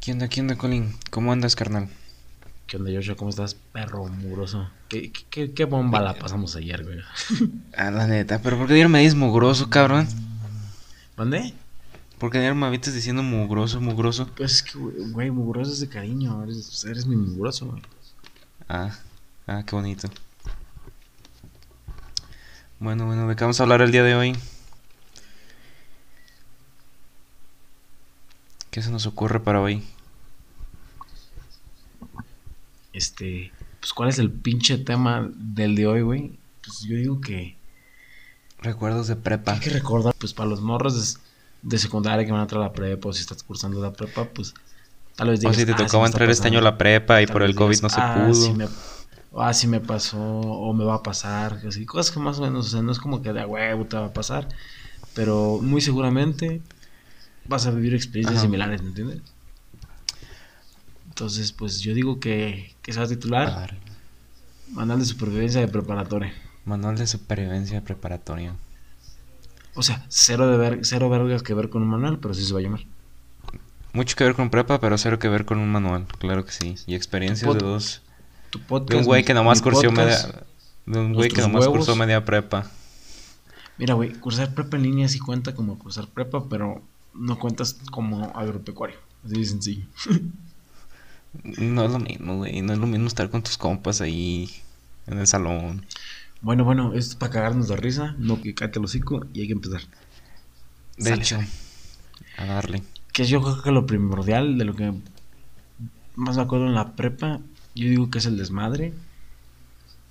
¿Qué onda, qué onda, Colin? ¿Cómo andas, carnal? ¿Qué onda, Joshua? ¿Cómo estás, perro mugroso? ¿Qué, qué, qué bomba la pasamos ayer, güey? Ah, la neta, pero ¿por qué ayer me dices mugroso, cabrón? ¿Mandé? ¿Por qué ayer me habitas diciendo mugroso, mugroso? Pues es que, güey, güey, mugroso es de cariño. Eres, eres mi mugroso, güey. Ah, ah, qué bonito. Bueno, bueno, ¿de qué vamos a hablar el día de hoy? ¿Qué se nos ocurre para hoy? Este, pues, ¿cuál es el pinche tema del de hoy, güey? Pues yo digo que Recuerdos de prepa. hay que recordar, pues, para los morros de, de secundaria que van a entrar a la prepa o si estás cursando la prepa, pues, tal vez O digas, si te "Ah, tocaba entrar este año a pasando". la prepa y por el COVID digas, no se "Ah, pudo. sí me, ah, sí me pasó o me va a pasar, así, cosas que más o menos, o sea, no es como que de a huevo te va a pasar, pero muy seguramente vas a vivir experiencias Ajá. similares, ¿me entiendes? Entonces, pues yo digo que, que se va a titular Manual de Supervivencia de Preparatoria. Manual de supervivencia preparatoria. O sea, cero, de ver, cero vergas que ver con un manual, pero sí se va a llamar. Mucho que ver con prepa, pero cero que ver con un manual, claro que sí. Y experiencias de dos. Tu podcast, De un güey que nomás mi cursó podcast. media. De un güey que nomás huevos. cursó media prepa. Mira, güey, cursar prepa en línea sí cuenta como cursar prepa, pero no cuentas como agropecuario. Así de sencillo. No es lo mismo, güey. No es lo mismo estar con tus compas ahí en el salón. Bueno, bueno, esto es para cagarnos de risa, no que cállate el hocico y hay que empezar. De Sale, hecho, a darle. Que es yo creo que lo primordial de lo que más me acuerdo en la prepa, yo digo que es el desmadre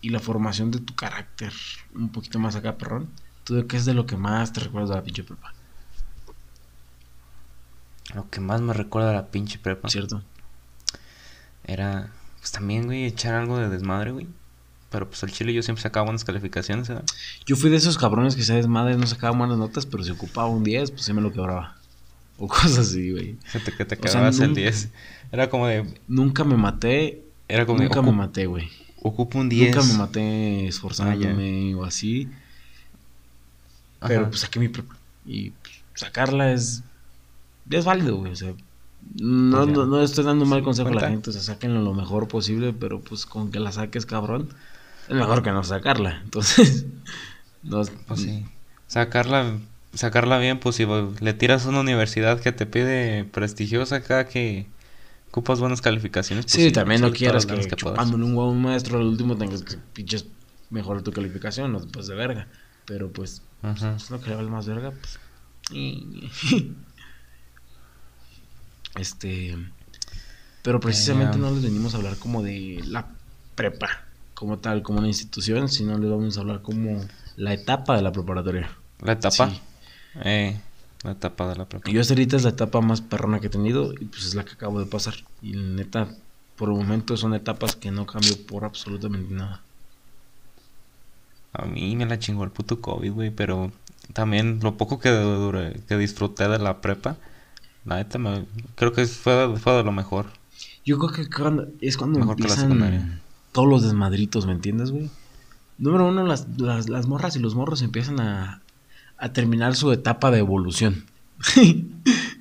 y la formación de tu carácter un poquito más acá, perrón. ¿Tú qué es de lo que más te recuerdas de la pinche prepa? Lo que más me recuerda a la pinche prepa ¿Cierto? era, pues también, güey, echar algo de desmadre, güey. Pero pues al chile yo siempre sacaba buenas calificaciones, ¿verdad? Yo fui de esos cabrones que se desmadre, no sacaba buenas notas, pero si ocupaba un 10, pues sí me lo quebraba. O cosas así, güey. Que te, que te O sea, quedabas el nunca- 10. Era como de. Nunca me maté, Era como de. nunca me maté, güey. Ocupo un 10. Nunca me maté esforzándome o así. Pero Ajá. pues saqué mi prepa. Y pues, sacarla es. Es válido, güey. O sea, no, Pues ya. no, no estoy dando un mal consejo a la Cuenta. gente. O sea, sáquenlo lo mejor posible. Pero pues con que la saques, cabrón. Es mejor que no sacarla. Entonces. No, Pues sí. Sacarla, sacarla bien, pues si le tiras a una universidad que te pide prestigiosa acá que ocupas buenas calificaciones. Pues sí, también no quieras que, puedas. chupándole un huevo maestro al último tengas que pinches mejorar tu calificación. No te de verga. Pero pues. Ajá. pues, no que le vale más verga, pues. Este. Pero precisamente no les venimos a hablar como de la prepa, como tal, como una institución, sino les vamos a hablar como la etapa de la preparatoria. La etapa. Sí. Eh, la etapa de la prepa. Yo hasta ahorita es la etapa más perrona que he tenido y pues es la que acabo de pasar. Y neta, por el momento son etapas que no cambio por absolutamente nada. A mí me la chingó el puto COVID, güey, pero también lo poco que duré- que disfruté de la prepa, la neta me, creo que fue, fue de lo mejor. Yo creo que cuando- es cuando Mejor que la empiezan todos los desmadritos, ¿me entiendes, güey? Número uno, las, las, las morras y los morros empiezan a, a terminar su etapa de evolución.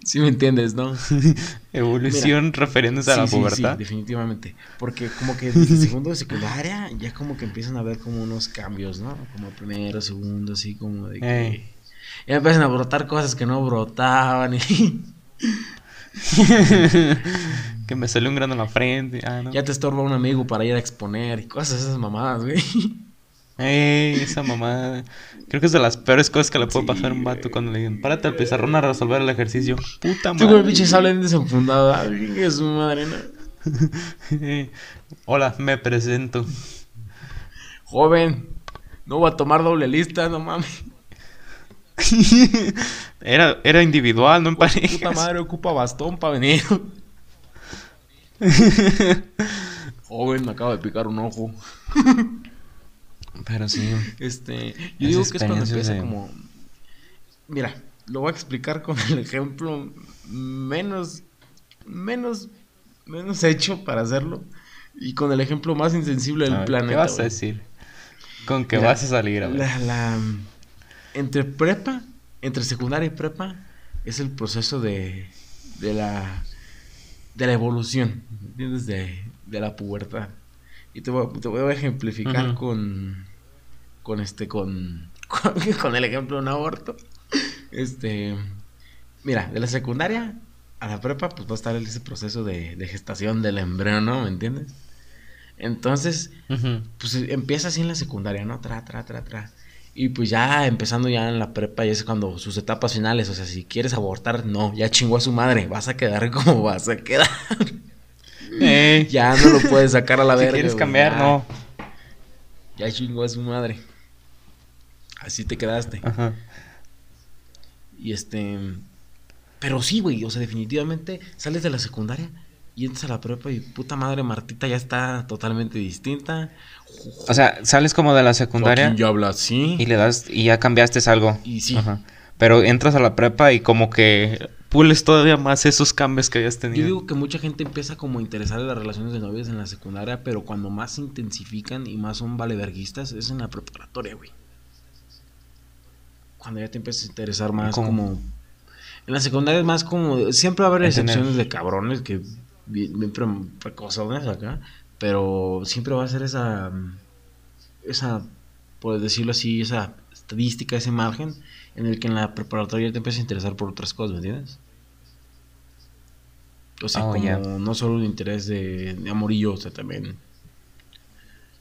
sí me entiendes, ¿no? Evolución refiriéndose a la Sí, sí, sí, pubertad. definitivamente. Porque como que desde segundo de secundaria ya como que empiezan a ver como unos cambios, ¿no? Como primero, segundo, así como de que... Eh. Ya empiezan a brotar cosas que no brotaban y que me salió un grano en la frente. Ah, no. ya te estorba un amigo para ir a exponer y cosas esas mamadas, güey. Ey, esa mamá. Creo que es de las peores cosas que le puede Sí, pasar a un vato güey. cuando le digan, párate al pizarrón a resolver el ejercicio. Puta Tú con el madre. pinche sable desenfundado. Ay, que su madre, ¿no? Hola, me presento. Joven, no voy a tomar doble lista, no mames. Era, era individual, no en Puta parejas. madre, ocupa bastón para venir. Joven, me acaba de picar un ojo. Pero sí. Este, yo digo que es cuando empieza de- como. Mira, lo voy a explicar con el ejemplo menos, menos, menos hecho para hacerlo y con el ejemplo más insensible A del ver, planeta. ¿Qué vas a decir? Con que Mira, vas a salir, a ver. La, la- entre prepa, entre secundaria y prepa, es el proceso de, de la de la evolución, ¿entiendes? De, de la pubertad. Y te voy, te voy a ejemplificar con, con este, con, con, con el ejemplo de un aborto. Este, mira, de la secundaria a la prepa, pues va a estar ese proceso de, de gestación del embrión, ¿no? ¿Me entiendes? Entonces, pues empieza así en la secundaria, ¿no? Tra, tra, tra, tra. Y pues ya empezando ya en la prepa, ya es cuando sus etapas finales, o sea, si quieres abortar, no, ya chingó a su madre, vas a quedar como vas a quedar. Eh, ya no lo puedes sacar a la si verga. quieres güey, cambiar, ya. no. Ya chingó a su madre. Así te quedaste. Ajá. Y este. Pero sí, güey. O sea, definitivamente sales de la secundaria y entras a la prepa y puta madre, Martita ya está totalmente distinta. O sea, sales como de la secundaria ya habla así. y le das y ya cambiaste algo. Y sí. Ajá. Pero entras a la prepa y como que pules todavía más esos cambios que habías Yo tenido. digo que mucha gente empieza como a interesar en las relaciones de novios en la secundaria, pero cuando más se intensifican y más son valeverguistas es en la preparatoria, güey. Cuando ya te empiezas a interesar más ¿Cómo? como... En la secundaria es más como... Siempre va a haber excepciones de cabrones que bien, bien pre- precozones acá, pero siempre va a ser esa... Esa, por decirlo así, esa estadística, ese margen en el que en la preparatoria te empiezas a interesar por otras cosas, ¿me entiendes? O sea, Oh, como no solo un interés de, de amorillo, o sea, también.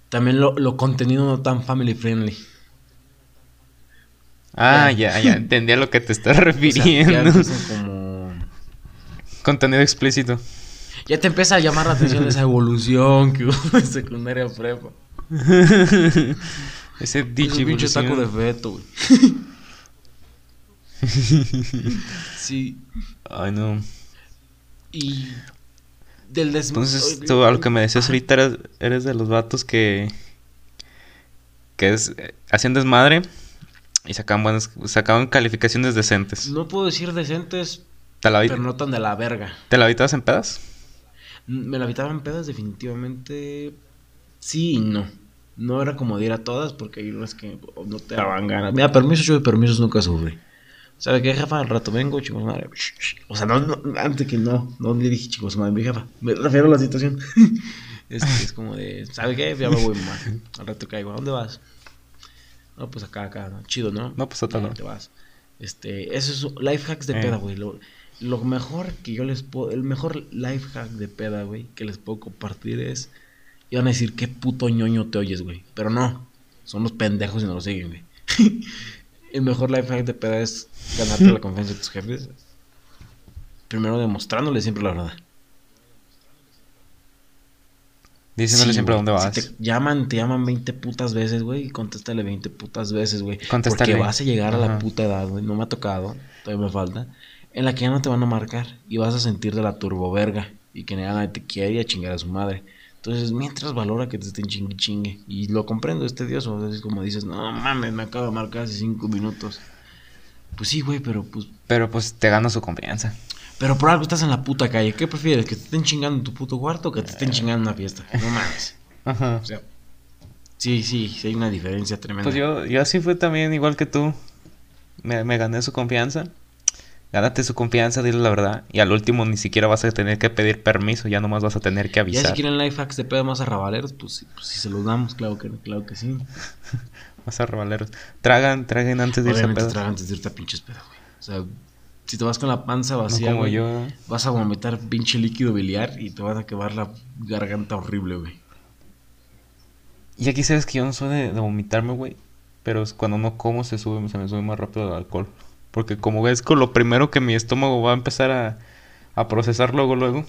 También lo, lo contenido no tan family friendly. Ah, ya, ya entendí a lo que te estás O sea, ya refiriendo. como. Contenido explícito. Ya te empieza a llamar la atención esa evolución que hubo en secundaria prepa. Ese dicho pinche taco de feto, güey. sí. Ay, no. Y. Del. Entonces, tú a lo que me decías Ajá. ahorita eres, eres de los vatos que. que es, hacían desmadre y sacaban buenas, sacaban calificaciones decentes. No puedo decir decentes, ¿Te la, vi- pero no tan de la verga. ¿te la habitabas en pedas? Me la habitaban pedas definitivamente sí y no. No era como de ir a todas porque hay unas que no te daban ganas. Mira, permisos, yo de permisos nunca sufrí. ¿Sabe qué, jefa? Al rato vengo, chicos, madre. O sea, no, no, antes que no, no le dije chicos, madre, mi jefa. Me refiero a la situación. es, es como de, ¿sabe qué? Ya me voy, mamá. Al rato caigo. ¿A dónde vas? No, pues acá, acá. ¿no? Chido, ¿no? No, pues a otro Ya, lado. te vas. Este, eso es life hacks de Eh. peda, güey. Lo, lo mejor que yo les puedo, el mejor life hack de peda, güey, que les puedo compartir es, y van a decir, qué puto ñoño te oyes, güey. Pero no, son los pendejos y no lo siguen, güey. el mejor life hack de peda es ganarte la confianza de tus jefes. Primero demostrándoles siempre la verdad. Diciéndole Sí, siempre güey. dónde vas. Si te llaman, te llaman 20 putas veces, güey, y contéstale 20 putas veces, güey. Contéstale. Porque vas a llegar a la puta edad, güey, no me ha tocado, todavía me falta, en la que ya no te van a marcar y vas a sentir de la turboverga y que nadie te quiere y a chingar a su madre. Entonces, mientras valora que te estén chingue chingue. Y lo comprendo, es tedioso. Es como dices, no mames, me acaba de marcar hace 5 minutos. Pues sí, güey, pero pues Pero pues te gana su confianza. pero por algo estás en la puta calle. ¿Qué prefieres? ¿Que te estén chingando en tu puto cuarto o que te estén chingando en una fiesta? No mames. Ajá. O sea, sí, sí, sí hay una diferencia tremenda. Pues yo, yo así fue también, igual que tú. Me, me gané su confianza. Gánate su confianza, dile la verdad. Y al último ni siquiera vas a tener que pedir permiso, ya nomás vas a tener que Ya avisar. si quieren life hacks de pedo más arrabaleros, pues, sí, pues sí se los damos, claro que, claro que sí. Vas a rebaleros. Tragan, traguen antes de irse a pedas. tragan antes de irte a pinches pedo, güey. O sea, si te vas con la panza No vacía, como güey, yo. vas a vomitar pinche líquido biliar y te vas a quemar la garganta horrible, güey. Y aquí sabes que yo no soy de, de vomitarme, güey. Pero cuando no como se sube, se me sube más rápido el alcohol. Porque como ves con lo primero que mi estómago va a empezar a, a procesar luego, luego.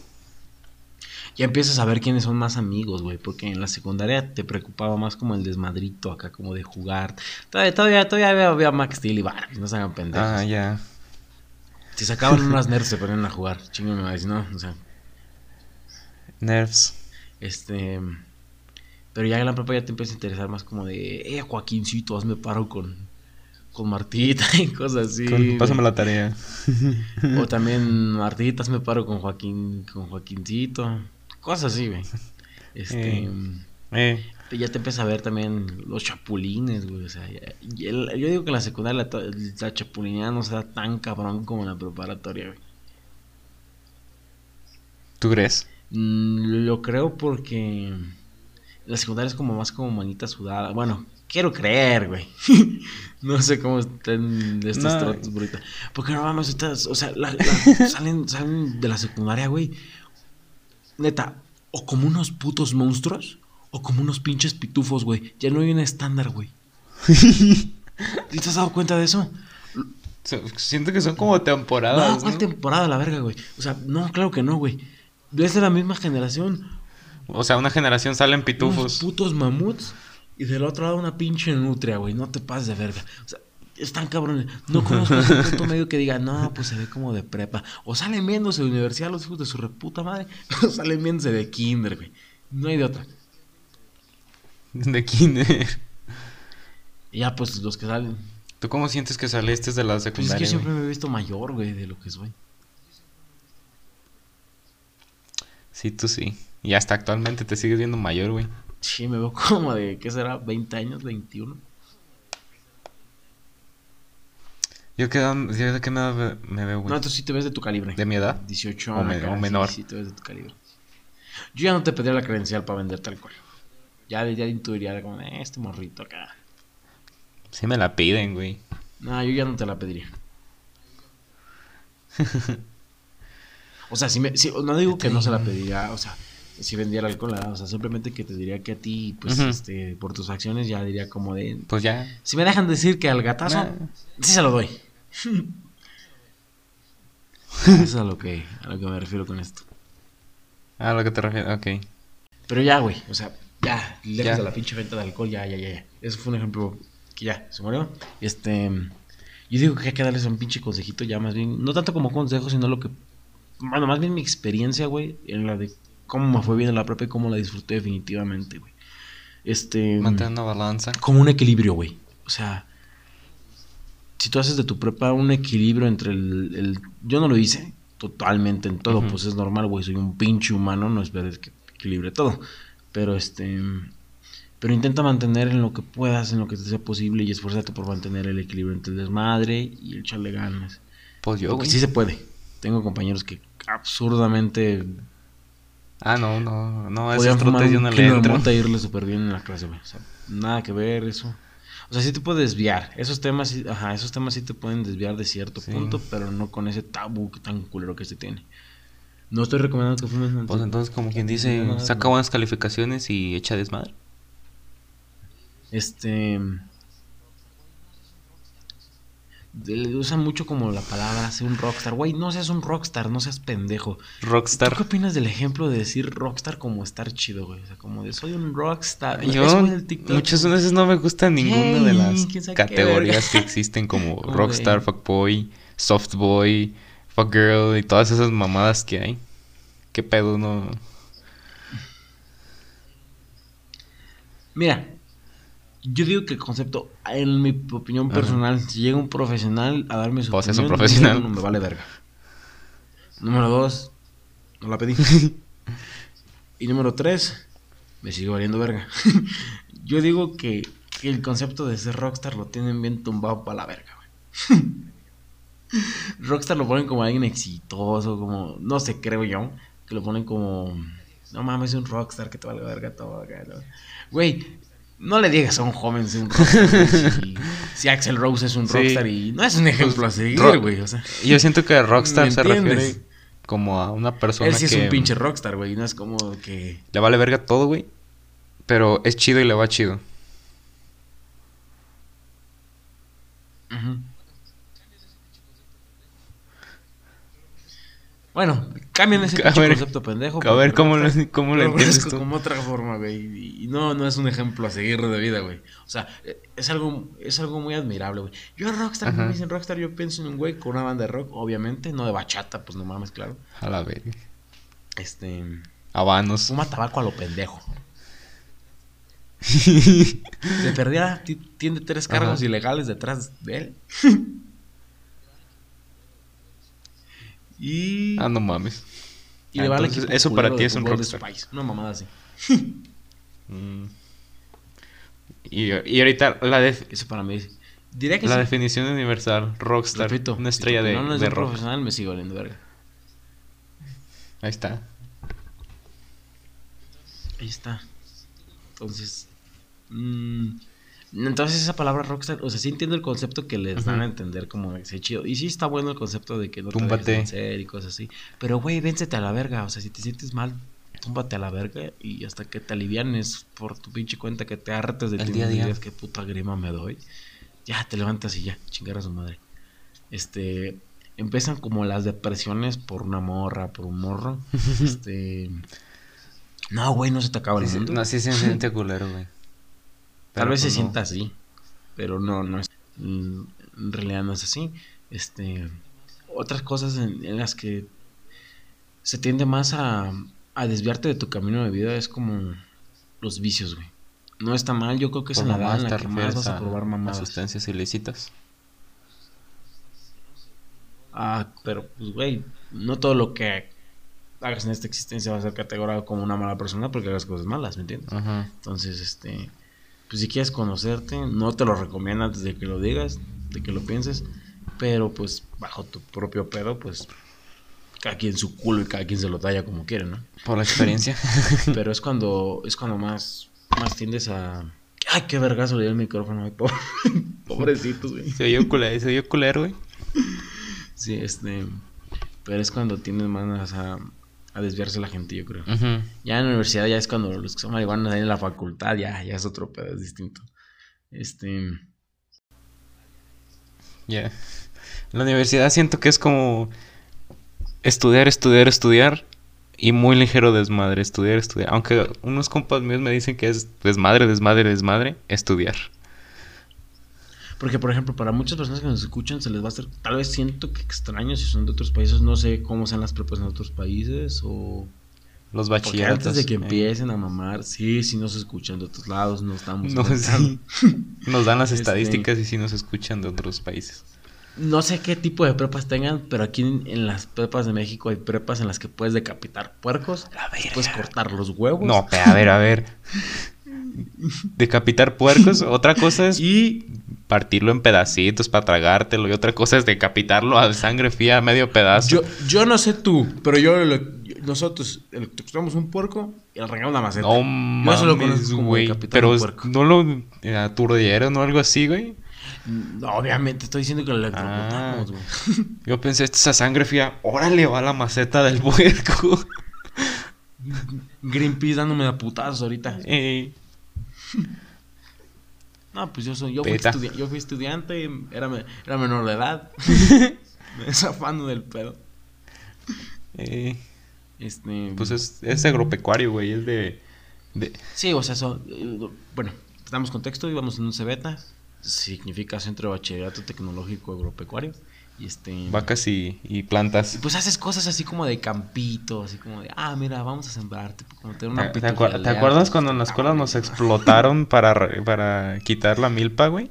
Ya empiezas a ver quiénes son más amigos, güey, porque en la secundaria te preocupaba más como el desmadrito acá, como de jugar. Todavía, todavía, todavía había, Max Steel y Barbie, no se hagan pendejos. Ah, ya. Si sacaban unas nerds se ponían a jugar, chingo me va a decir, no, o sea, Nerves. este... Pero ya en la prepa ya te empieza a interesar más como de, eh, Joaquincito, hazme paro con, con Martita y cosas así. Con- pásame la tarea. O también, Martita, hazme paro con Joaquín, con Joaquincito. Cosas así, güey. Este... Eh. Eh, Ya te empieza a ver también los chapulines, güey. O sea, ya- yo digo que en la secundaria la, la chapulineada no se da tan cabrón como en la preparatoria, güey. ¿Tú crees? Mm, lo creo porque la secundaria es como más como manita sudada. Bueno, quiero creer, güey. no sé cómo están estos No. tratos ahorita. Porque no mames, estas, o sea, la- la- salen, salen de la secundaria, güey. Neta, o como unos putos monstruos, o como unos pinches pitufos, güey. Ya no hay un estándar, güey. ¿Y te has dado cuenta de eso? So- Siento que son como temporadas. No, ¿cuál ¿no? temporada la verga, güey? O sea, no, claro que no, güey. Es de la misma generación. O sea, una generación salen Unos pitufos. putos mamuts y del otro lado una pinche nutria, güey. No te pases de verga. O sea, están cabrones. No conozco un punto medio que diga, no, pues se ve como de prepa. O salen viéndose de universidad los hijos de su reputa madre. O salen viéndose de kinder, güey. No hay de otra. De kinder. Y ya, pues los que salen. ¿Tú cómo sientes que saliste de la Pues es que secundaria? yo siempre güey? me he visto mayor, güey, de lo que soy. Sí, tú sí. Y hasta actualmente te sigues viendo mayor, güey. Sí, me veo como de, ¿qué será? ¿20 años? ¿21? Yo que, yo de qué me, me veo, güey. No, tú sí te ves de tu calibre. ¿De mi edad? 18 O me- acá, o sí, menor. Sí, te ves de tu calibre. Yo ya no te pediría la credencial para venderte alcohol. Ya, ya intuiría como, eh, este morrito acá. Sí me la piden, güey. No, yo ya no te la pediría. o sea, si me, si- no digo que no se la pediría, o sea, si vendiera alcohol, ¿verdad? o sea, simplemente que te diría que a ti, pues, este, por tus acciones ya diría como de, Pues ya. si me dejan decir que al gatazo, Nah. sí se lo doy. Eso es a lo que, a lo que me refiero con esto. A lo que te refieres, ok. Pero ya, güey, o sea, ya, lejos Ya. de la pinche venta de alcohol, ya, ya, ya, ya. Eso fue un ejemplo que ya, se murió. Este, yo digo que hay que darles un pinche consejito ya más bien, no tanto como consejo, sino lo que, bueno, más bien mi experiencia, güey, en la de cómo me fue bien en la prepa y cómo la disfruté definitivamente, güey. Este, Mantén una balanza. como un equilibrio, güey. O sea, si tú haces de tu prepa un equilibrio entre el... el- yo no lo hice totalmente en todo, pues es normal, güey. Soy un pinche humano, no esperes que equilibre todo. Pero este... Pero intenta mantener en lo que puedas, en lo que te sea posible y esfuérzate por mantener el equilibrio entre el desmadre y el echarle ganas. Pues yo, Porque güey. sí se puede. Tengo compañeros que absurdamente Ah, no, no, no, fumar trotes yo no le entro. y irle súper bien en la clase, güey. O sea, nada que ver eso. O sea, sí te puede desviar. Esos temas, sí- ajá, esos temas sí te pueden desviar de cierto Sí. punto, pero no con ese tabú tan culero que se tiene. No estoy recomendando que fumen. Pues entonces, como quien dice, saca buenas calificaciones y echa desmadre. Este. De- Usan mucho como la palabra ser un rockstar. Güey, no seas un rockstar, no seas pendejo. ¿Tú Rockstar. qué opinas del ejemplo de decir rockstar como estar chido, güey? O sea, como de soy un rockstar. Yo muchas veces no me gusta ninguna de las categorías que existen como rockstar, fuckboy, softboy, fuckgirl y todas esas mamadas que hay. ¿Qué pedo no? Mira, yo digo que el concepto, en mi opinión Ajá. personal, si llega un profesional a darme su Pues es un opinión, profesional. uno, me vale verga. Número dos, no la pedí. y número tres, me sigue valiendo verga. yo digo que, que el concepto de ser rockstar lo tienen bien tumbado para la verga, güey. rockstar lo ponen como alguien exitoso, como, no sé, creo yo, que lo ponen como, no mames, es un rockstar que te valga verga todo. ¿no? Güey, no le digas a un joven ser un rockstar. si, si Axel Rose es un Sí. rockstar y no es un ejemplo a Pues, seguir, güey. O sea, Yo siento que rockstar ¿Me se refiere como a una persona él sí es que un pinche rockstar, güey. No es como que. le vale verga todo, güey. Pero es chido y le va chido. Ujú. Bueno, cambian ese A pinche ver, concepto pendejo. A ver, ¿cómo lo, cómo lo entiendes tú? como otra forma, güey. Y no, no es un ejemplo a seguir de vida, güey. O sea, eh, es algo, es algo muy admirable, güey. Yo rockstar, Ajá. me dicen rockstar, yo pienso en un güey con una banda de rock, obviamente, no de bachata, pues no mames, claro. A la verga. Este, Habanos. fuma tabaco a lo pendejo. De perdida, ti- tiene tres cargos Ajá. ilegales detrás de él. y, ah, no mames. y ah, le entonces, eso para ti de es un de su rockstar. país. Una mamada así. Mm. Y, y ahorita la, def- Eso para mí es. Diré que la sí. definición universal, rockstar, Repito, una estrella de, no es de rock. profesional, me sigo valiendo verga. Ahí está. Ahí está. Entonces. mm, entonces esa palabra rockstar, o sea, sí entiendo el concepto que les dan a entender como de ser chido. Y sí está bueno el concepto de que no te Túmbate. vencer y cosas así. Pero, güey, véncete a la verga. O sea, si te sientes mal, túmbate a la verga y hasta que te alivianes por tu pinche cuenta, que te hartes de ti día y día. digas qué puta grima me doy. Ya te levantas y ya, chingar a su madre. Este. Empiezan como las depresiones por una morra, por un morro. este. No, güey, no se te acaba el Sí, sí, mundo. no, sí se siente culero, güey. Tal vez se pues, no. sienta así, pero no, no es. mm, En realidad no es así. Este, otras cosas en, en las que se tiende más a, a desviarte de tu camino de vida es como los vicios, güey. No está mal, yo creo que es en la edad en la que más vas a a, probar a mamadas. sustancias ilícitas. Ah, pero pues, güey, no todo lo que hagas en esta existencia va a ser categorizado como una mala persona porque hagas cosas malas, ¿me entiendes? Ajá. Entonces, este, pues si quieres conocerte, no te lo recomiendo antes de que lo digas, de que lo pienses, pero pues bajo tu propio pedo, pues cada quien su culo y cada quien se lo talla como quiere, ¿no? Por la experiencia. Pero es cuando es cuando más más tiendes a ay, qué vergazo le dio el micrófono, ay, pobre- pobrecitos, güey. se oyó culero, se oyó culero, güey. Sí, este, pero es cuando tiendes más a, a desviarse la gente, yo creo. Ya en la universidad ya es cuando los que son marihuanos ahí en la facultad, ya, ya es otro pedo, es distinto. Este, Ya. En la universidad siento que es como estudiar, estudiar, estudiar y muy ligero desmadre, estudiar, estudiar. Aunque unos compas míos me dicen que es desmadre, desmadre, desmadre, estudiar. Porque por ejemplo, para muchas personas que nos escuchan se les va a hacer, tal vez siento que extraño si son de otros países, no sé cómo sean las prepas en otros países o... Los bachilleratos. antes de que eh, empiecen a mamar, sí, sí nos escuchan de otros lados, no estamos... no, sí. Nos dan las Este- estadísticas y sí nos escuchan de otros países. No sé qué tipo de prepas tengan, pero aquí en, en las prepas de México hay prepas en las que puedes decapitar puercos, La verga. puedes cortar los huevos. No, a ver, a ver. Decapitar puercos, otra cosa es Y partirlo en pedacitos para tragártelo y otra cosa es decapitarlo a sangre fría a medio pedazo. yo, yo no sé tú, pero yo, lo- nosotros electrocutamos un puerco y le arrancamos una maceta. no Yo lo mames, como güey. Pero no lo eh, aturdieron o algo así, güey. No, obviamente, estoy diciendo que lo electrocutamos, Ah. güey. Yo pensé, esta es a sangre fría. Órale, va la maceta del puerco. Greenpeace dándome de putazos ahorita. Ey, No, pues yo soy, yo fui, Peta. estudi- yo fui estudiante, era, me- era menor de edad. me zafando del pedo. ey. Este, Pues es, es agropecuario, güey. Es de, de- Sí, o sea, eh, bueno, damos contexto, íbamos en un CEBETA, significa Centro de Bachillerato Tecnológico Agropecuario, y este... vacas y, y y plantas. pues haces cosas así como de campito, así como de, ah, mira, vamos a sembrar, tipo, como tener una ¿Te, te te acuerdas cuando en la escuela nos explotaron para, para quitar la milpa, güey?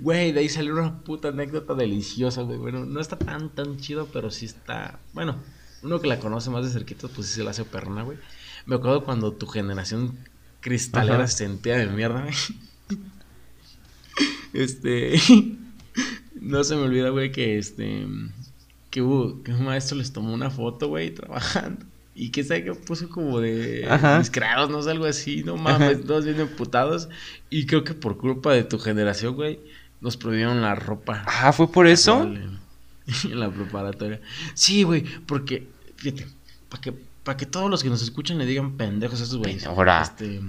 Güey, de ahí salió una puta anécdota deliciosa, güey. Bueno, no está tan, tan chido, pero sí está. Bueno, uno que la conoce más de cerquita, pues sí se la hace perrona, güey. Me acuerdo cuando tu generación cristalera Ajá. se sentía de mierda, güey. Este. No se me olvida, güey, que este. Que hubo. Que un maestro les tomó una foto, güey, trabajando. Y que sabe que puso como de. Ajá. No sé, algo así, no mames, Ajá. todos bien emputados. Y creo que por culpa de tu generación, güey, nos prohibieron la ropa. Ah, ¿fue por eso? En, en la preparatoria. Sí, güey, porque, fíjate, para que, para que todos los que nos escuchan le digan pendejos a esos güeyes. Ahora. Este,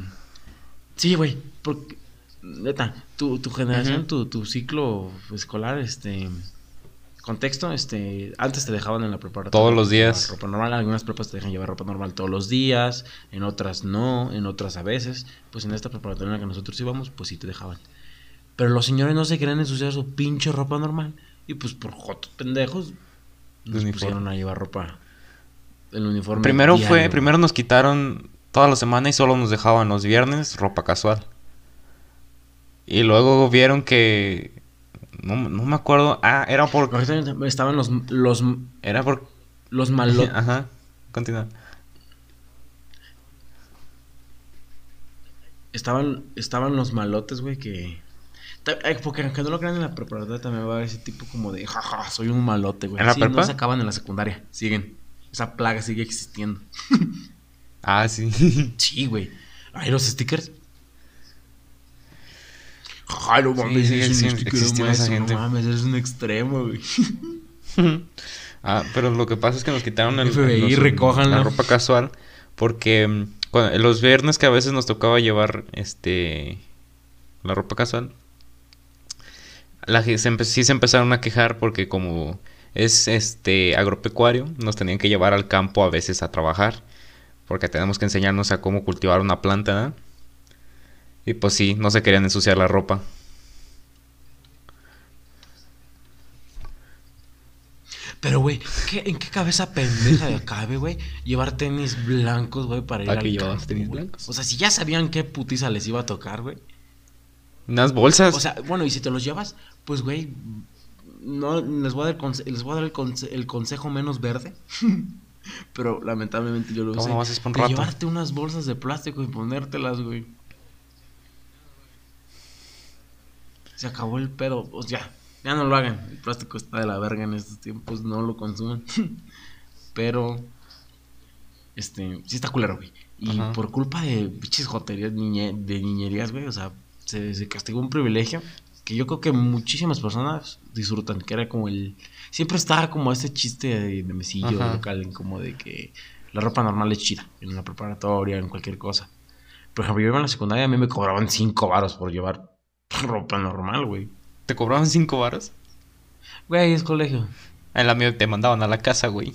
sí, güey, porque, neta, tu, tu generación, tu, tu ciclo escolar, este, contexto, este, antes te dejaban en la preparatoria. Todos los días. Ropa normal, algunas prepas te dejan llevar ropa normal todos los días, en otras no, en otras a veces. Pues en esta preparatoria en la que nosotros íbamos, pues sí te dejaban. Pero los señores no se querían ensuciar su pinche ropa normal. Y pues por jotos pendejos nos Uniforme. pusieron a llevar ropa. El uniforme. Primero diario, fue, primero nos quitaron toda la semana y solo nos dejaban los viernes ropa casual. Y luego vieron que no, no me acuerdo, ah, era por Ahorita estaban los, los, era por los malotes. Ajá, continúa. estaban, estaban los malotes, güey, que. eh, Porque aunque no lo crean en la preparatoria, también va a haber ese tipo como de, jaja, soy un malote, güey. ¿En la Sí, prepa? no se acaban en la secundaria, siguen. Esa plaga sigue existiendo. Ah, sí. Sí, güey. Ay, los stickers. Ay, no mames, Sí, es un esa maestro, gente. No mames, un extremo, güey. Ah, pero lo que pasa es que nos quitaron el, FBI, los- la ropa casual porque mm, cuando- los viernes que a veces nos tocaba llevar este la ropa casual, la, ge- se empe- sí se empezaron a quejar porque como es este agropecuario, nos tenían que llevar al campo a veces a trabajar porque tenemos que enseñarnos a cómo cultivar una planta, ¿verdad? Y pues sí, no se querían ensuciar la ropa. Pero, güey, ¿qué- ¿en qué cabeza pendeja cabe, güey? Llevar tenis blancos, güey, para ir ¿Para al qué llevabas campo, tenis blancos? O sea, si ya sabían qué putiza les iba a tocar, güey. Unas bolsas. O sea, bueno, y si te los llevas, pues, güey, no les voy a dar, conse- les voy a dar el, conse- el consejo menos verde. Pero lamentablemente yo lo ¿Cómo usé. no vas a llevarte unas bolsas de plástico y ponértelas, güey. Se acabó el pedo. Pues ya, ya no lo hagan. El plástico está de la verga en estos tiempos, no lo consuman. Pero, este, sí está culero, güey. Y Ajá. por culpa de biches joterías niñe- de niñerías, güey, o sea, se, se castigó un privilegio que yo creo que muchísimas personas disfrutan, que era como el... Siempre estaba como ese chiste de, de mesillo Ajá. local, como de que la ropa normal es chida, en una preparatoria, en cualquier cosa. Por ejemplo, yo iba en la secundaria, a mí me cobraban 5 varos por llevar ropa normal, güey. ¿Te cobraban cinco varos? Güey, es colegio. En la mía te mandaban a la casa, güey.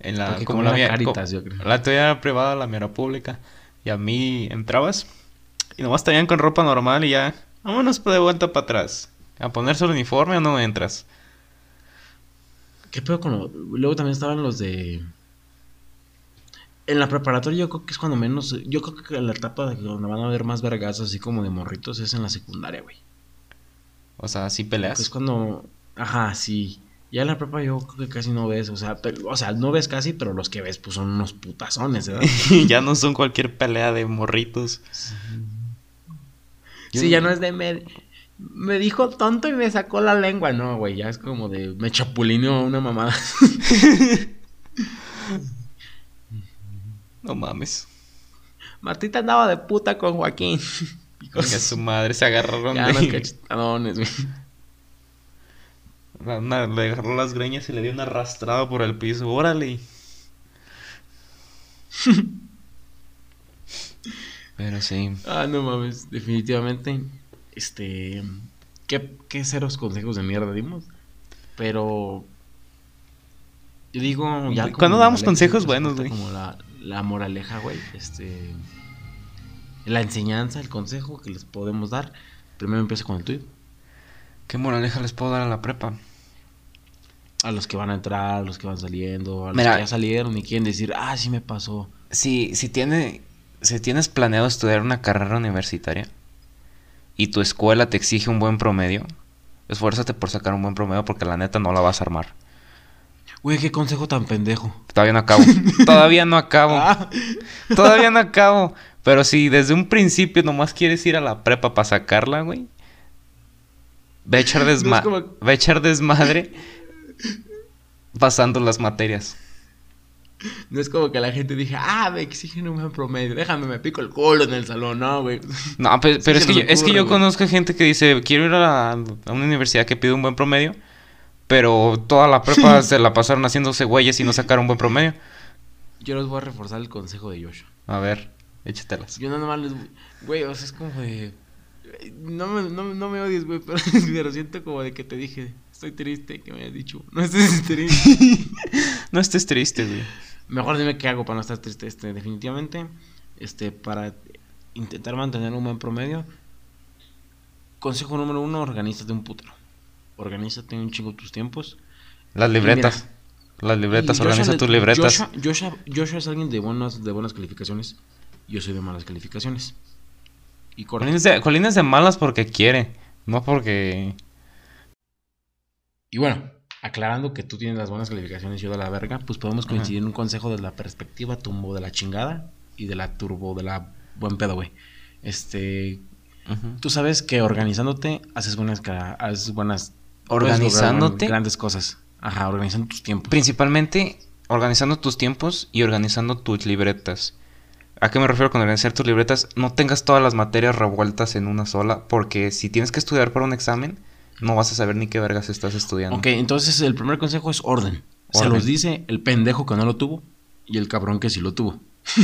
En la, Porque como la mía, Cáritas, co- yo creo. la tuya era privada, la mía era pública. Y a mí entrabas y nomás te con ropa normal y ya, vámonos de vuelta para atrás. A ponerse el uniforme o no entras. ¿Qué pedo con lo... Luego también estaban los de... En la preparatoria yo creo que es cuando menos... Yo creo que la etapa de donde van a haber más vergazos así como de morritos es en la secundaria, güey. O sea, sí Que es peleas. cuando... Ajá, sí. Ya en la prepa yo creo que casi no ves, o sea, pero- o sea, no ves casi, pero los que ves pues son unos putazones, ¿verdad? ya no son cualquier pelea de morritos. Yo- Sí, ya no es de me, me dijo tonto y me sacó la lengua, no, güey, ya es como de me chapulineó una mamada. No mames. Martita andaba de puta con Joaquín. Y su madre se agarraron Ya, de... cachetadones, le agarró las greñas y le dio una arrastrada por el piso. Órale. Pero sí. Ah, no mames, definitivamente. Este. ¿Qué, qué ceros consejos de mierda dimos? Pero. Yo digo, ya. Cuando damos consejos buenos, güey. Como la, la moraleja, güey. Este. La enseñanza, el consejo que les podemos dar. Primero empieza con el tuyo. ¿Qué moraleja les puedo dar a la prepa? A los que van a entrar, a los que van saliendo, a los Mira. que ya salieron y quieren decir, ah, sí me pasó. Si, si, tiene, si tienes planeado estudiar una carrera universitaria y tu escuela te exige un buen promedio, esfuérzate por sacar un buen promedio porque la neta no la vas a armar. Güey, qué consejo tan pendejo. Todavía no acabo. Todavía no acabo. Ah, Todavía no acabo. Pero si desde un principio nomás quieres ir a la prepa para sacarla, güey. Ve a echar, No es desma- como- ve a echar desmadre pasando las materias. no es como que la gente dije, ah, me exigen un buen promedio, déjame, me pico el culo en el salón, no, güey. No, pe- pero, es, que yo, es que ocurre, yo conozco gente que dice, quiero ir a, la- a una universidad que pide un buen promedio, pero toda la prepa se la pasaron haciéndose güeyes y no sacaron un buen promedio. Yo les voy a reforzar el consejo de Joshua. A ver, échatelas. Yo no nomás les... Güey, o sea, es como de... No me, no, no me odies, güey, pero, pero siento como de que te dije, estoy triste, que me hayas dicho, no estés triste. No estés triste, güey. Mejor dime qué hago para no estar triste, este, definitivamente, este, para intentar mantener un buen promedio. Consejo número uno, organízate un putero. Organízate un chingo tus tiempos. Las libretas. Las libretas, Joshua organiza tus libretas. Joshua, Joshua- Joshua es alguien de buenas, de buenas calificaciones. Yo soy de malas calificaciones. Y. Colín es, de, Colín es de malas porque quiere, no porque... Y bueno, aclarando que tú tienes las buenas calificaciones y yo de la verga, pues podemos Ajá. coincidir en un consejo de la perspectiva tumbo de la chingada y de la turbo de la buen pedo, güey. Este, tú sabes que organizándote haces buenas, haces buenas Organizándote. grandes cosas. Ajá, organizando tus tiempos. Principalmente organizando tus tiempos y organizando tus libretas. ¿A qué me refiero con organizar tus libretas? No tengas todas las materias revueltas en una sola, porque si tienes que estudiar para un examen, no vas a saber ni qué vergas estás estudiando. Ok, entonces el primer consejo es orden. Se los dice el pendejo que no lo tuvo y el cabrón que sí lo tuvo.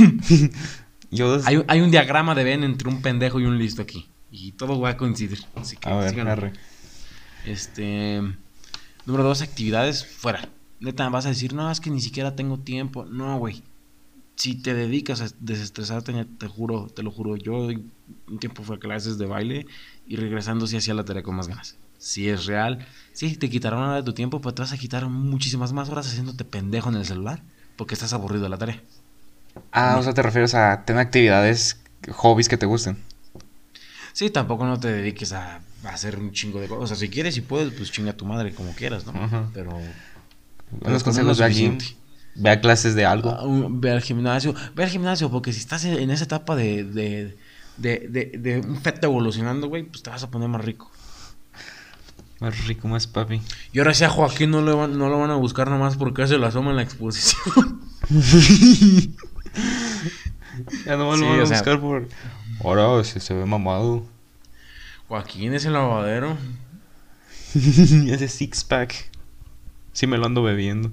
Yo des- Hay, hay un diagrama de Venn entre un pendejo y un listo aquí. Y todo va a coincidir. Así que A ver. Este. Número dos, actividades fuera. Neta, vas a decir, no, es que ni siquiera tengo tiempo. No, güey. Si te dedicas a desestresarte, te juro, te lo juro, yo un tiempo fue a clases de baile y regresando sí hacía la tarea con más ganas. Si es real, sí, te quitará una hora de tu tiempo, pero te vas a quitar muchísimas más horas haciéndote pendejo en el celular porque estás aburrido de la tarea. Ah, o sea, te refieres a tener actividades, hobbies que te gusten. Sí, tampoco no te dediques a, a hacer un chingo de cosas. O sea, si quieres y puedes, pues chinga a tu madre como quieras, ¿no? Ajá. Pero con consejos, lo ve al gym, suficiente. ve a clases de algo. Un- ve al gimnasio. Ve al gimnasio, porque si estás en esa etapa de, de, de, de, de un feto evolucionando, güey, pues te vas a poner más rico. Más rico, más papi. Y ahora sí a Joaquín no, le van, no lo van a buscar nomás porque se lo asoma en la exposición. Ya no Sí, lo van a sea- buscar por... Ahora se, se ve mamado. Joaquín es el lavadero. Ese six pack. Sí me lo ando bebiendo.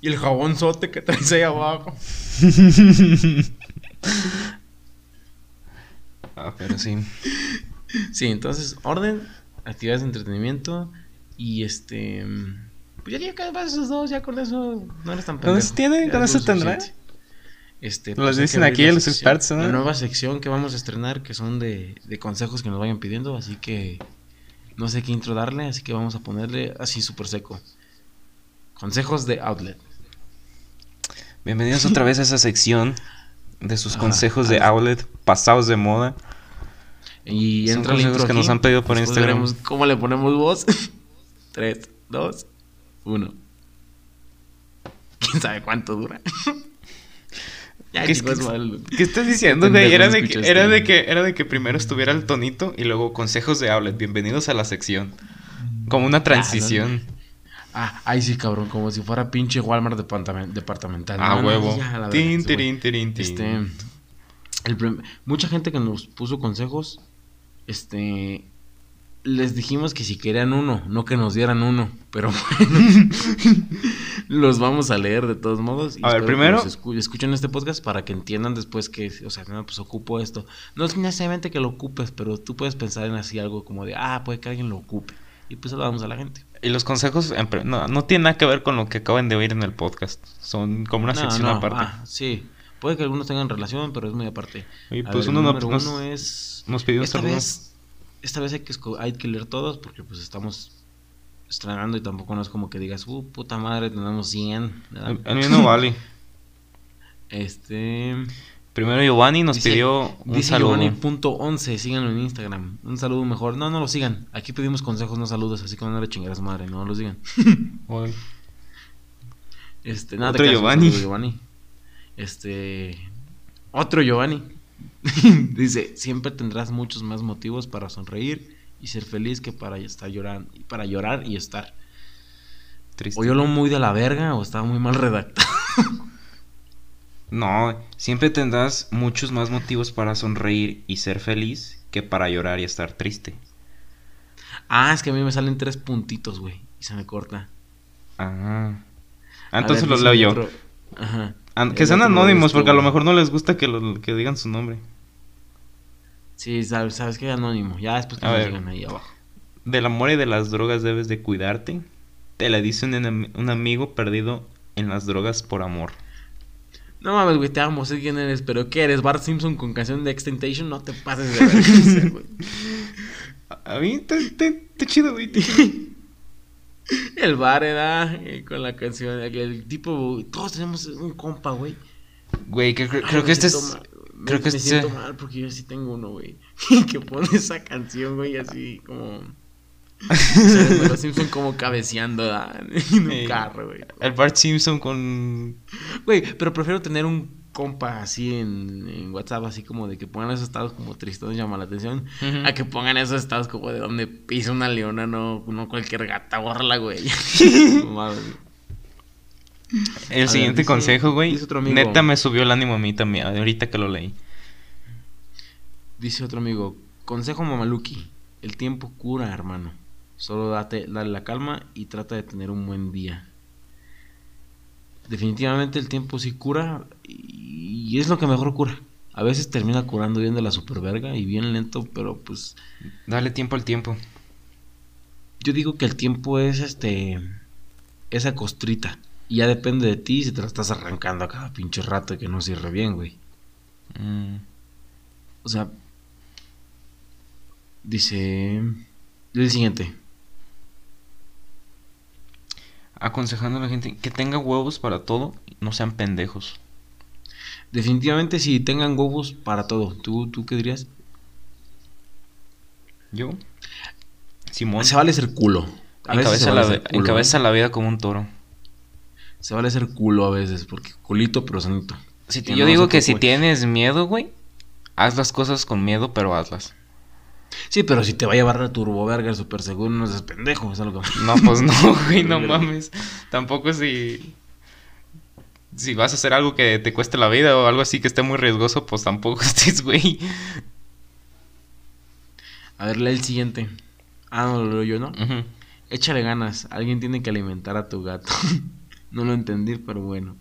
Y el jabón sote que traes ahí abajo. Ah, pero sí. Sí, entonces, orden, actividades de entretenimiento y este. Pues ya digo que vas esos dos, ya con eso no eres tan Con pendejo. eso tiene, Ya con es eso tendrá. Este, Nos que dicen aquí los sección- expertos, ¿no? La nueva sección que vamos a estrenar, que son de, de consejos que nos vayan pidiendo, así que no sé qué intro darle, así que vamos a ponerle así súper seco. Consejos de Outlet. Bienvenidos otra vez a esa sección de sus Ajá, consejos de ahí. outlet pasados de moda. Y Son entra el consejos intro que nos han pedido por Instagram. veremos ¿Cómo le ponemos voz? 3, 2, 1. ¿Quién sabe cuánto dura? ya, ¿Qué, es chicos, que- mal. ¿Qué estás diciendo, güey? Era no de, que, era, de güey. que, era de que primero estuviera el tonito y luego consejos de outlet. Bienvenidos a la sección. Como una transición. Ah, ay sí, cabrón, como si fuera pinche Walmart departamen- departamental. Ah, No, no, huevo. ya, la verdad, Tin, tirin, tin. Este, el mucha gente que nos puso consejos, este, les dijimos que si querían uno, no que nos dieran uno, pero bueno, los vamos a leer de todos modos. y A ver, primero- escu- escuchen este podcast para que entiendan después que, o sea, no, pues ocupo esto. No es necesariamente que lo ocupes, pero tú puedes pensar en así algo como de, ah, puede que alguien lo ocupe. Y pues se lo damos a la gente. Y los consejos no, no tienen nada que ver con lo que acaban de oír en el podcast. Son como una No, sección no, aparte. ah, sí. Puede que algunos tengan relación, pero es muy aparte. A pues ver, uno el no- número nos- uno es... Nos pidió un Esta saludo. vez, esta vez hay que, esco- hay que leer todos porque pues estamos estrenando y tampoco no es como que digas, uh, puta madre, tenemos 100. ¿verdad? El, mío no vale. Este... Primero Giovanni nos dice- pidió un dice saludo. Giovanni.11, síganlo en Instagram. Un saludo mejor. No, no lo sigan. Aquí pedimos consejos, no saludos, así que no le chingar a su madre, no lo sigan. Oye, Este, nada, Otro un Giovanni. Giovanni. Este. Otro Giovanni. Dice: Siempre tendrás muchos más motivos para sonreír y ser feliz que para estar llorando. Para llorar y estar. triste. O yo lo muy de la verga o estaba muy mal redactado. No, siempre tendrás muchos más motivos para sonreír y ser feliz que para llorar y estar triste. Ah, es que a mí me salen tres puntitos, güey. Y se me corta. Ah. Entonces ver, los leo yo. otro- Ajá. Que sean anónimos porque a lo mejor no les gusta que, lo- que digan su nombre. Sí, sabes, sabes que anónimo. Ya después que A nos ver. digan ahí abajo. Del amor y de las drogas debes de cuidarte. Te la dice un, un amigo perdido en las drogas por amor. No mames, güey, te amo, sé quién eres, pero ¿qué eres? Bart Simpson con canción de Extentation, no te pases de verga, güey. A a mí te, te, te chido, güey. El bar era eh, con la canción, el tipo, todos tenemos un compa, güey. Güey, creo, creo que este es... mal, güey. Me, creo que me este- siento mal porque yo sí tengo uno, güey. que pone esa canción, güey, así como... Los Simpson como cabeceando ¿verdad? en un carro, güey. El Bart Simpson con... Güey, pero prefiero tener un compa así en, en WhatsApp, así como de que pongan esos estados como tristes, llama la atención, a que pongan esos estados como de donde pisa una leona, no, no cualquier gata, bórrala, güey. Güey. El siguiente dice- consejo, güey, neta me subió el ánimo a mí también, ahorita que lo leí. Dice otro amigo, consejo mamaluki, el tiempo cura, hermano. Solo date, dale la calma y trata de tener un buen día. Definitivamente el tiempo sí cura y es lo que mejor cura. A veces termina curando bien de la superverga y bien lento, pero pues Dale tiempo al tiempo. yo digo que el tiempo es este esa costrita y ya depende de ti si te la estás arrancando a cada pinche rato y que no sirve bien, güey. Mm, O sea, dice el siguiente. Aconsejando a la gente que tenga huevos para todo, no sean pendejos. Definitivamente si tengan huevos para todo. ¿Tú, tú qué dirías? Yo, Simón, Se vale ser culo. A veces se encabeza, vale la, ser vi- culo, encabeza ¿eh? la vida como un toro. Se vale ser culo a veces, porque culito pero sanito. Si te- yo no digo que si preocupe. tienes miedo, güey, haz las cosas con miedo, pero hazlas. Sí, pero si te va a llevar la turboverga el super seguro, no seas pendejo. Es algo No, pues no, güey, no mames. Tampoco si. Si vas a hacer algo que te cueste la vida o algo así que esté muy riesgoso, pues tampoco estés, güey. A ver, lee el siguiente. Ah, no lo leo yo, ¿no? Échale ganas. Alguien tiene que alimentar a tu gato. no lo entendí, pero bueno.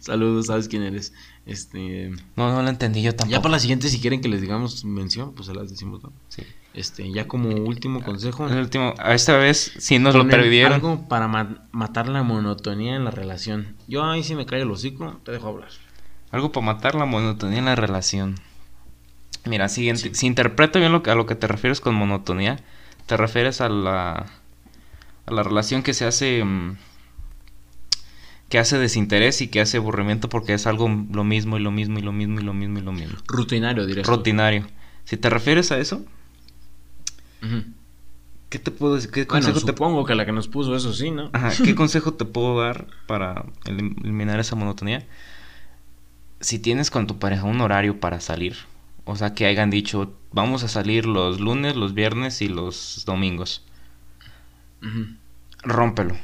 Saludos, sabes quién eres. Este. No, no lo entendí yo tampoco. Ya para la siguiente, si quieren que les digamos mención, pues se las decimos, ¿no? Sí. Este, ya como último consejo. El último, a esta vez sí nos lo perdieron. Algo para ma- matar la monotonía en la relación. Yo ahí si me cae el hocico, te dejo hablar. Algo para matar la monotonía en la relación. Mira, siguiente. Si interpreto bien lo que, a lo que te refieres con monotonía, te refieres a la, a la relación que se hace. mm, que hace desinterés y que hace aburrimiento porque es algo lo mismo y lo mismo y lo mismo y lo mismo y lo mismo. Rutinario, dirías. Rutinario. Si te refieres a eso. ¿qué te puedo decir? ¿Qué Bueno, consejo te supongo que la que nos puso eso sí, ¿no? Ajá, ¿qué consejo te puedo dar para elim- eliminar esa monotonía? Si tienes con tu pareja un horario para salir, o sea, que hayan dicho, vamos a salir los lunes, los viernes y los domingos, Ujú. rómpelo.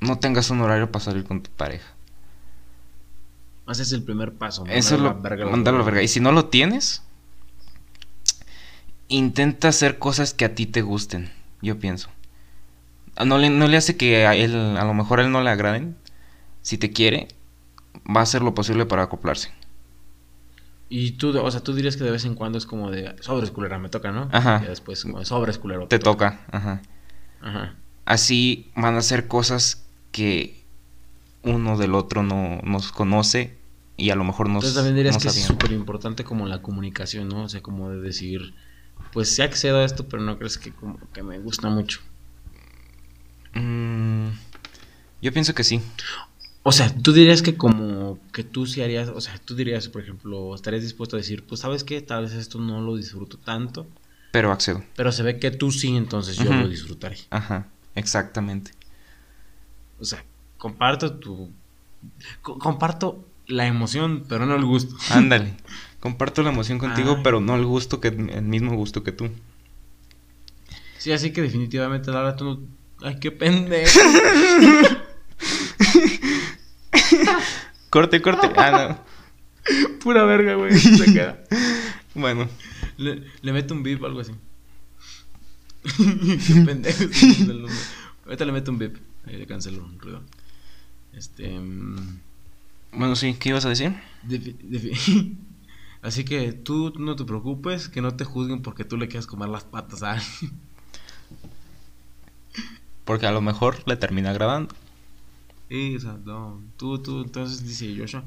No tengas un horario para salir con tu pareja. Ese es el primer paso. Eso lo... la verga la verga. Y si no lo tienes, intenta hacer cosas que a ti te gusten, yo pienso. Ah, No le, no le hace que a él, a lo mejor a él no le agraden. Si te quiere, va a hacer lo posible para acoplarse. Y tú, o sea, tú dirías que de vez en cuando es como de sobres culera, me toca, ¿no? Ajá. Y después como sobres culero. Te toca, ajá. Ajá. Así van a ser cosas que uno del otro no nos conoce y a lo mejor nos Entonces también dirías no que es súper importante como la comunicación, ¿no? O sea, como de decir, pues sí accedo a esto, pero no crees que como que me gusta mucho. Mm, yo pienso que sí. O sea, tú dirías que como que tú sí harías, o sea, tú dirías, por ejemplo, estarías dispuesto a decir, pues sabes qué, tal vez esto no lo disfruto tanto, Pero accedo. pero se ve que tú sí, entonces yo lo disfrutaré. Ajá, exactamente. O sea, comparto tu... co- comparto la emoción, pero no el gusto. Ándale. Comparto la emoción contigo, Ay. pero no el gusto que el mismo gusto que tú. Sí, así que definitivamente, Lara, tú no... Ay, qué pendejo. Corte, corte. Ah, Pura verga, güey. Se queda. no. Bueno, Le, le meto un beep o algo así. Qué pendejo. no, no, no. Ahorita le meto un beep. Cancelo un ruido. Este... mm, bueno, sí, ¿qué ibas a decir? Así que tú no te preocupes, que no te juzguen porque tú le quieras comer las patas a alguien. Porque a lo mejor le termina agradando. Sí, o sea, no. Tú, tú, entonces dice Joshua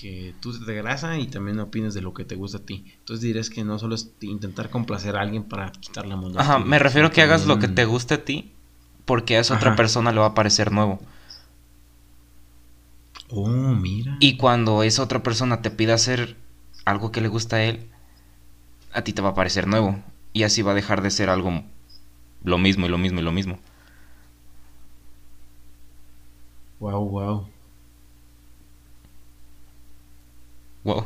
que tú te grasa y también opinas de lo que te gusta a ti. Entonces dirías que no solo es intentar complacer a alguien para quitar la monotonía. Ajá, me refiero a que hagas lo que te guste a ti, porque a esa otra persona le va a parecer nuevo. Oh, mira. Y cuando esa otra persona te pida hacer algo que le gusta a él, a ti te va a parecer nuevo. Y así va a dejar de ser algo lo mismo y lo mismo y lo mismo. Wow, wow. Wow.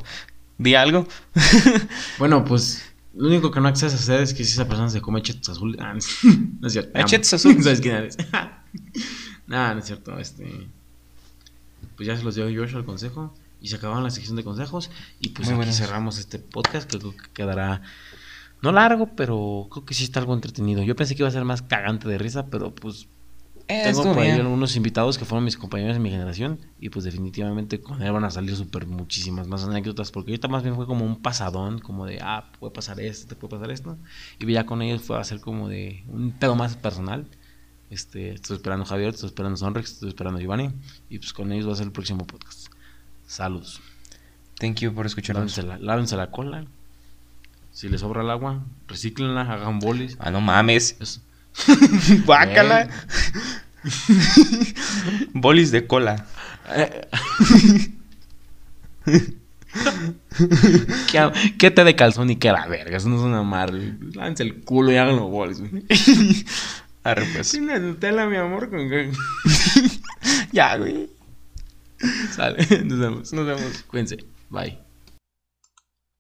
¿Di algo? Bueno, pues lo único que no accedes a hacer es que si esa persona se come chetos azules. Ah, no es cierto. ¿Chetos azules? ¿Sabes quién eres? Nada, no es cierto. Este. Pues ya se los dio Joshua el consejo. Y se acabaron la sección de consejos. Y pues Muy aquí buenas. cerramos este podcast que creo que quedará. No largo, pero creo que sí está algo entretenido. Yo pensé que iba a ser más cagante de risa, pero pues tengo por ahí algunos invitados que fueron mis compañeros de mi generación y pues definitivamente con él van a salir súper muchísimas más anécdotas porque ahorita más bien fue como un pasadón, como de, ah, puede pasar esto, te puede pasar esto. Y ya con ellos fue a ser como de un pedo más personal. Este, estoy esperando a Javier, estoy esperando Sonrex, estoy esperando a Giovanni y pues con ellos va a ser el próximo podcast. Saludos. Thank you por escucharnos. Lávense la, lávense la cola. Si les sobra el agua, recíclenla, hagan bolis. Ah, no mames. Es- Guácala. Bolis de cola. ¿Qué, qué te de calzón y qué la verga? Eso no es una madre. Lávense el culo y háganlo bolis. güey. Arre, pues. Sí, una Nutella, mi amor. Con... Ya, güey. Sale. Nos vemos. Nos vemos. Cuídense. Bye.